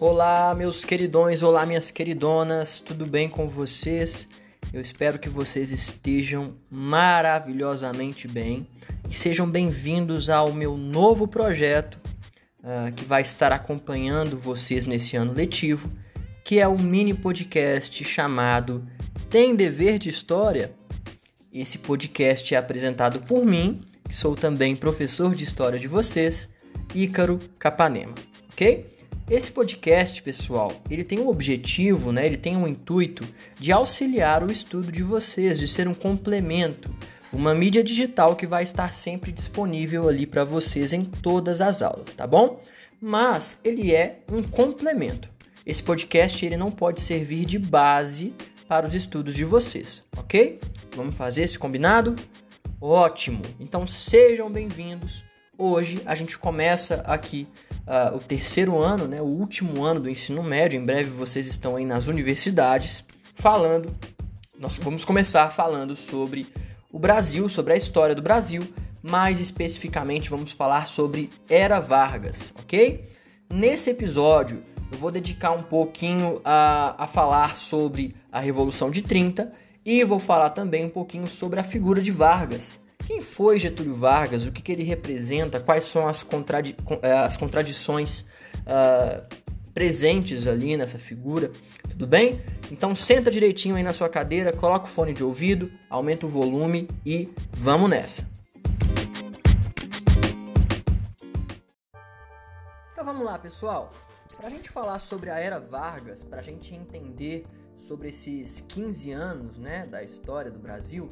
Olá, meus queridões, olá, minhas queridonas, tudo bem com vocês? Eu espero que vocês estejam maravilhosamente bem e sejam bem-vindos ao meu novo projeto uh, que vai estar acompanhando vocês nesse ano letivo, que é um mini podcast chamado Tem Dever de História? Esse podcast é apresentado por mim, que sou também professor de história de vocês, Ícaro Capanema, ok? Esse podcast, pessoal, ele tem um objetivo, né? Ele tem um intuito de auxiliar o estudo de vocês, de ser um complemento, uma mídia digital que vai estar sempre disponível ali para vocês em todas as aulas, tá bom? Mas ele é um complemento. Esse podcast ele não pode servir de base para os estudos de vocês, ok? Vamos fazer esse combinado? Ótimo! Então sejam bem-vindos. Hoje a gente começa aqui uh, o terceiro ano, né, o último ano do ensino médio. Em breve vocês estão aí nas universidades falando. Nós vamos começar falando sobre o Brasil, sobre a história do Brasil. Mais especificamente, vamos falar sobre Era Vargas, ok? Nesse episódio, eu vou dedicar um pouquinho a, a falar sobre a Revolução de 30 e vou falar também um pouquinho sobre a figura de Vargas quem foi Getúlio Vargas? O que, que ele representa? Quais são as, contradi eh, as contradições uh, presentes ali nessa figura? Tudo bem? Então senta direitinho aí na sua cadeira, coloca o fone de ouvido, aumenta o volume e vamos nessa. Então vamos lá, pessoal. Para a gente falar sobre a Era Vargas, para a gente entender sobre esses 15 anos né, da história do Brasil,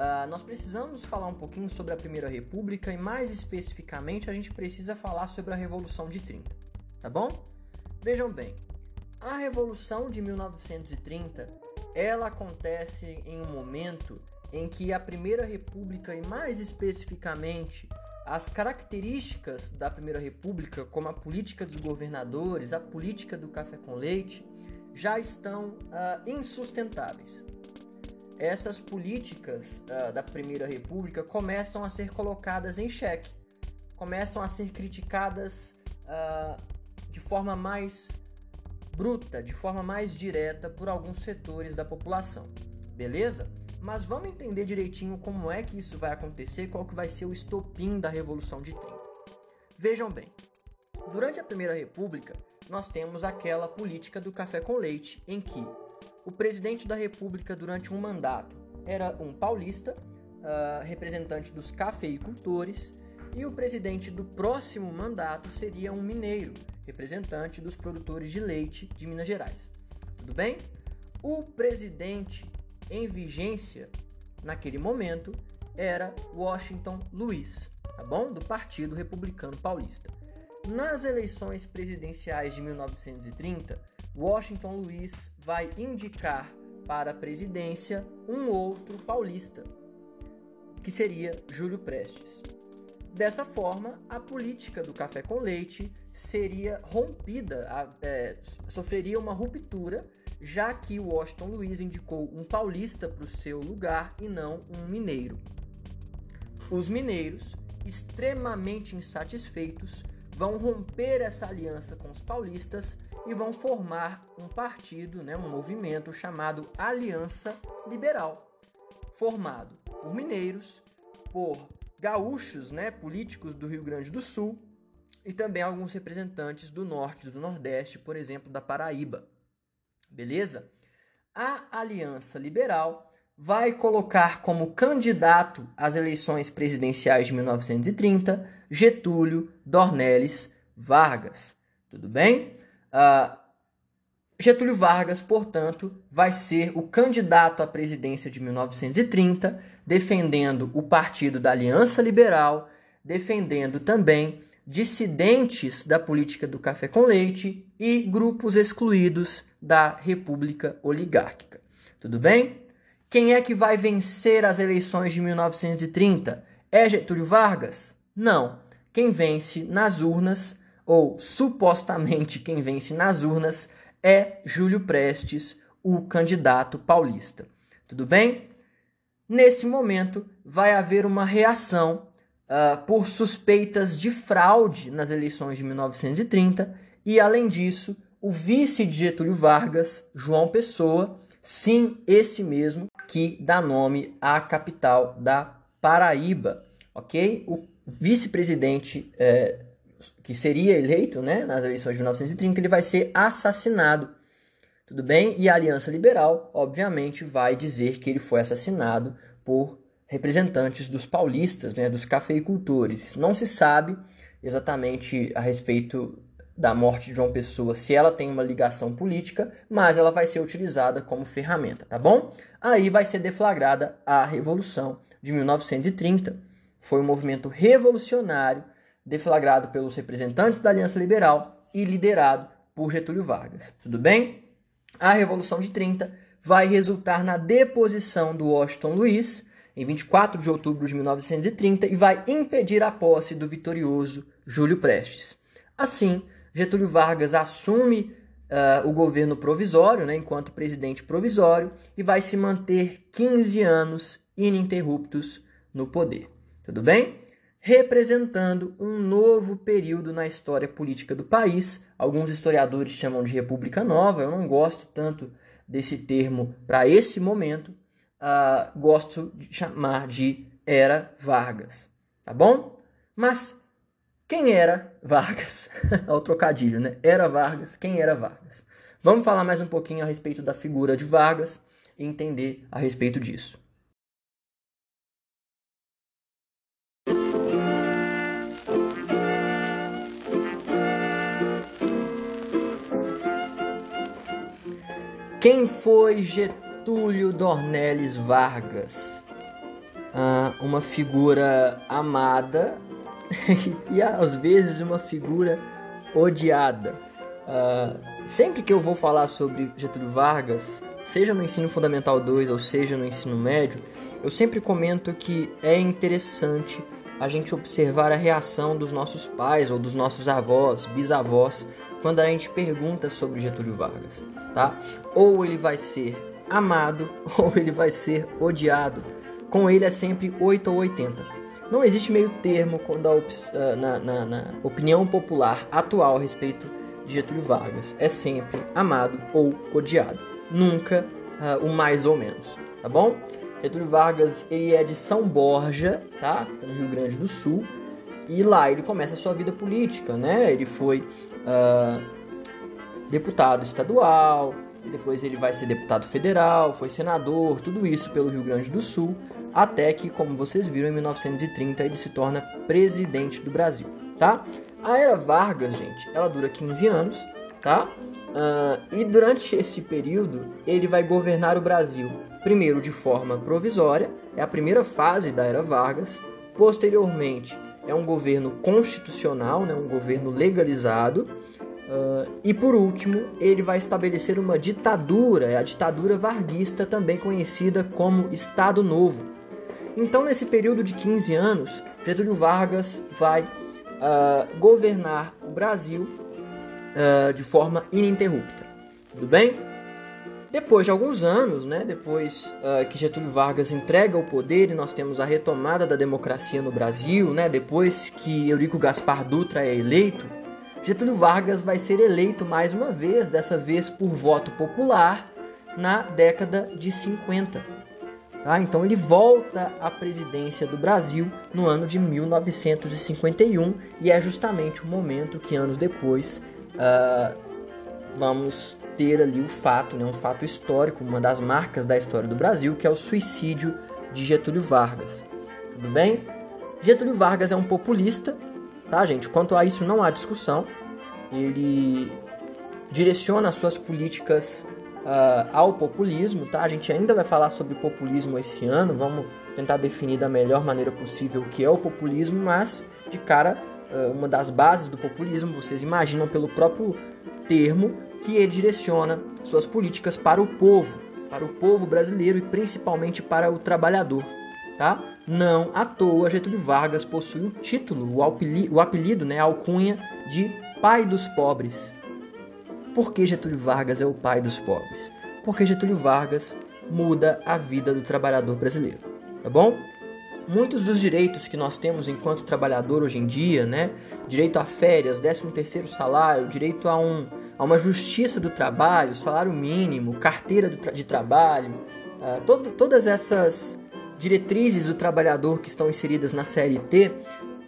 Uh, nós precisamos falar um pouquinho sobre a Primeira República e, mais especificamente, a gente precisa falar sobre a Revolução de 30, tá bom? Vejam bem, a Revolução de 1930 ela acontece em um momento em que a Primeira República e, mais especificamente, as características da Primeira República, como a política dos governadores, a política do café com leite, já estão uh, insustentáveis essas políticas uh, da Primeira República começam a ser colocadas em xeque, começam a ser criticadas uh, de forma mais bruta, de forma mais direta por alguns setores da população. Beleza? Mas vamos entender direitinho como é que isso vai acontecer, qual que vai ser o estopim da Revolução de 30. Vejam bem, durante a Primeira República, nós temos aquela política do café com leite, em que o presidente da República durante um mandato era um paulista, uh, representante dos cafeicultores, e o presidente do próximo mandato seria um mineiro, representante dos produtores de leite de Minas Gerais. Tudo bem? O presidente em vigência naquele momento era Washington Luiz, tá bom? Do Partido Republicano Paulista. Nas eleições presidenciais de 1930, Washington Luiz vai indicar para a presidência um outro paulista, que seria Júlio Prestes. Dessa forma, a política do café com leite seria rompida, é, sofreria uma ruptura, já que Washington Luiz indicou um paulista para o seu lugar e não um mineiro. Os mineiros, extremamente insatisfeitos, vão romper essa aliança com os paulistas e vão formar um partido, né, um movimento chamado Aliança Liberal, formado por mineiros, por gaúchos, né, políticos do Rio Grande do Sul e também alguns representantes do norte e do nordeste, por exemplo, da Paraíba. Beleza? A Aliança Liberal vai colocar como candidato às eleições presidenciais de 1930 Getúlio Dornelles Vargas. Tudo bem? Uh, Getúlio Vargas, portanto, vai ser o candidato à presidência de 1930, defendendo o partido da Aliança Liberal, defendendo também dissidentes da política do café com leite e grupos excluídos da República Oligárquica. Tudo bem? Quem é que vai vencer as eleições de 1930? É Getúlio Vargas? Não. Quem vence nas urnas ou supostamente quem vence nas urnas, é Júlio Prestes, o candidato paulista. Tudo bem? Nesse momento, vai haver uma reação uh, por suspeitas de fraude nas eleições de 1930 E além disso, o vice de Getúlio Vargas, João Pessoa, sim, esse mesmo que dá nome à capital da Paraíba, ok? O vice-presidente é, que seria eleito né, nas eleições de 1930, ele vai ser assassinado. Tudo bem? E a Aliança Liberal, obviamente, vai dizer que ele foi assassinado por representantes dos paulistas, né, dos cafeicultores. Não se sabe exatamente a respeito da morte de João Pessoa se ela tem uma ligação política, mas ela vai ser utilizada como ferramenta, tá bom? Aí vai ser deflagrada a Revolução de 1930. Foi um movimento revolucionário deflagrado pelos representantes da Aliança Liberal e liderado por Getúlio Vargas. Tudo bem? A Revolução de 30 vai resultar na deposição do Washington Luiz em 24 de outubro de 1930 e vai impedir a posse do vitorioso Júlio Prestes. Assim, Getúlio Vargas assume uh, o governo provisório, né, enquanto presidente provisório, e vai se manter 15 anos ininterruptos no poder. Tudo bem? Representando um novo período na história política do país. Alguns historiadores chamam de República Nova, eu não gosto tanto desse termo para esse momento, uh, gosto de chamar de Era Vargas. Tá bom? Mas quem era Vargas? Olha o trocadilho, né? Era Vargas. Quem era Vargas? Vamos falar mais um pouquinho a respeito da figura de Vargas e entender a respeito disso. Quem foi Getúlio Dornelles Vargas? Ah, uma figura amada e às vezes uma figura odiada. Uh, sempre que eu vou falar sobre Getúlio Vargas, seja no ensino fundamental 2 ou seja no ensino médio, eu sempre comento que é interessante a gente observar a reação dos nossos pais ou dos nossos avós, bisavós, quando a gente pergunta sobre Getúlio Vargas, tá? Ou ele vai ser amado ou ele vai ser odiado. Com ele é sempre 8 ou 80. Não existe meio termo quando a uh, na, na, na, opinião popular atual a respeito de Getúlio Vargas. É sempre amado ou odiado. Nunca uh, o mais ou menos, tá bom? Getúlio Vargas, ele é de São Borja, tá? Fica no Rio Grande do Sul. E lá ele começa a sua vida política, né? Ele foi uh, deputado estadual, depois ele vai ser deputado federal, foi senador, tudo isso pelo Rio Grande do Sul até que, como vocês viram, em 1930 ele se torna presidente do Brasil, tá? A era Vargas, gente, ela dura 15 anos, tá? Uh, e durante esse período ele vai governar o Brasil, primeiro de forma provisória, é a primeira fase da era Vargas. Posteriormente é um governo constitucional, né, um governo legalizado. Uh, e por último, ele vai estabelecer uma ditadura, é a ditadura varguista, também conhecida como Estado Novo. Então, nesse período de 15 anos, Getúlio Vargas vai uh, governar o Brasil uh, de forma ininterrupta. Tudo bem? Depois de alguns anos, né, depois uh, que Getúlio Vargas entrega o poder e nós temos a retomada da democracia no Brasil, né, depois que Eurico Gaspar Dutra é eleito, Getúlio Vargas vai ser eleito mais uma vez, dessa vez por voto popular, na década de 50. Tá? Então ele volta à presidência do Brasil no ano de 1951 e é justamente o momento que anos depois uh, vamos ter ali o fato, né, um fato histórico, uma das marcas da história do Brasil, que é o suicídio de Getúlio Vargas. Tudo bem? Getúlio Vargas é um populista, tá, gente? Quanto a isso não há discussão. Ele direciona as suas políticas uh, ao populismo, tá? A gente ainda vai falar sobre populismo esse ano, vamos tentar definir da melhor maneira possível o que é o populismo, mas de cara, uh, uma das bases do populismo, vocês imaginam pelo próprio termo, que direciona suas políticas para o povo, para o povo brasileiro e principalmente para o trabalhador. Tá? Não à toa Getúlio Vargas possui o título, o apelido, o apelido né, a alcunha de pai dos pobres. Por que Getúlio Vargas é o pai dos pobres? Porque Getúlio Vargas muda a vida do trabalhador brasileiro, tá bom? Muitos dos direitos que nós temos enquanto trabalhador hoje em dia, né? Direito a férias, 13 terceiro salário, direito a, um, a uma justiça do trabalho, salário mínimo, carteira de trabalho, uh, todas essas diretrizes do trabalhador que estão inseridas na CLT uh,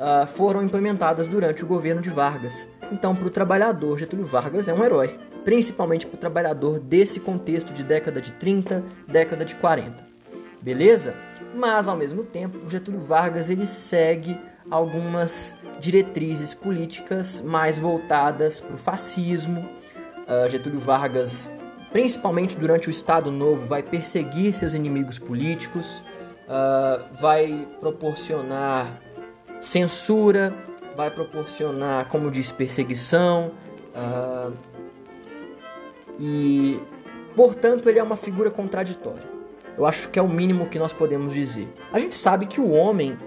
ah, foram implementadas durante o governo de Vargas. Então, para o trabalhador, Getúlio Vargas é um herói, principalmente para o trabalhador desse contexto de década de 30, década de 40. Beleza? Mas, ao mesmo tempo, Getúlio Vargas ele segue algumas diretrizes políticas mais voltadas para o fascismo. Uh, Getúlio Vargas, principalmente durante o Estado Novo, vai perseguir seus inimigos políticos, uh, vai proporcionar censura, vai proporcionar, como diz, perseguição. Uh, e, portanto, ele é uma figura contraditória. Eu acho que é o mínimo que nós podemos dizer. A gente sabe que o homem,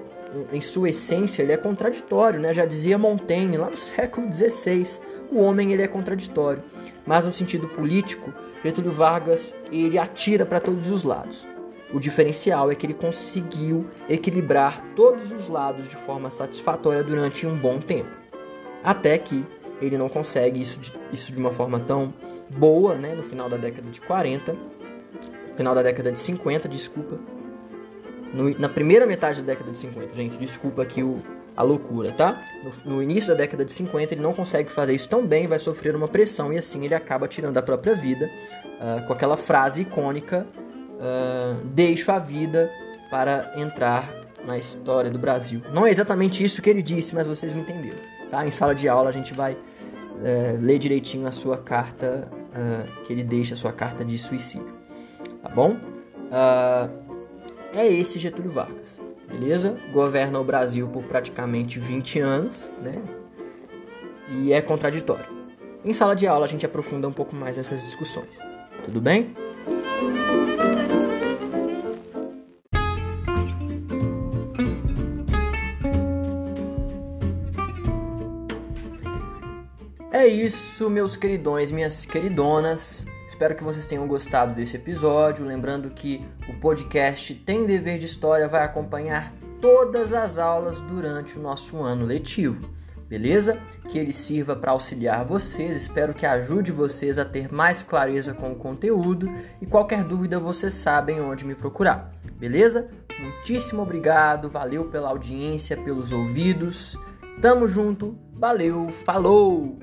em sua essência, ele é contraditório, né? Já dizia Montaigne lá no século XVI. O homem ele é contraditório, mas no sentido político, Getúlio Vargas ele atira para todos os lados. O diferencial é que ele conseguiu equilibrar todos os lados de forma satisfatória durante um bom tempo. Até que ele não consegue isso de, isso de uma forma tão boa, né, no final da década de 40, final da década de 50, desculpa. No, na primeira metade da década de 50, gente, desculpa aqui o, a loucura, tá? No, no, início da década de 50, ele não consegue fazer isso tão bem, vai sofrer uma pressão e assim ele acaba tirando a própria vida uh, com aquela frase icônica uh, deixo a vida para entrar na história do Brasil. Não é exatamente isso que ele disse, mas vocês me entenderam. Tá? Em sala de aula a gente vai uh, ler direitinho a sua carta, uh, que ele deixa a sua carta de suicídio. Tá bom? é esse Getúlio Vargas, beleza? Governa o Brasil por praticamente 20 anos, né? E é contraditório. Em sala de aula a gente aprofunda um pouco mais essas discussões. Tudo bem? É isso, meus queridões, minhas queridonas. Espero que vocês tenham gostado desse episódio. Lembrando que o podcast Tem Dever de História vai acompanhar todas as aulas durante o nosso ano letivo. Beleza? Que ele sirva para auxiliar vocês. Espero que ajude vocês a ter mais clareza com o conteúdo. E qualquer dúvida, vocês sabem onde me procurar. Beleza? Muitíssimo obrigado. Valeu pela audiência, pelos ouvidos. Tamo junto. Valeu. Falou!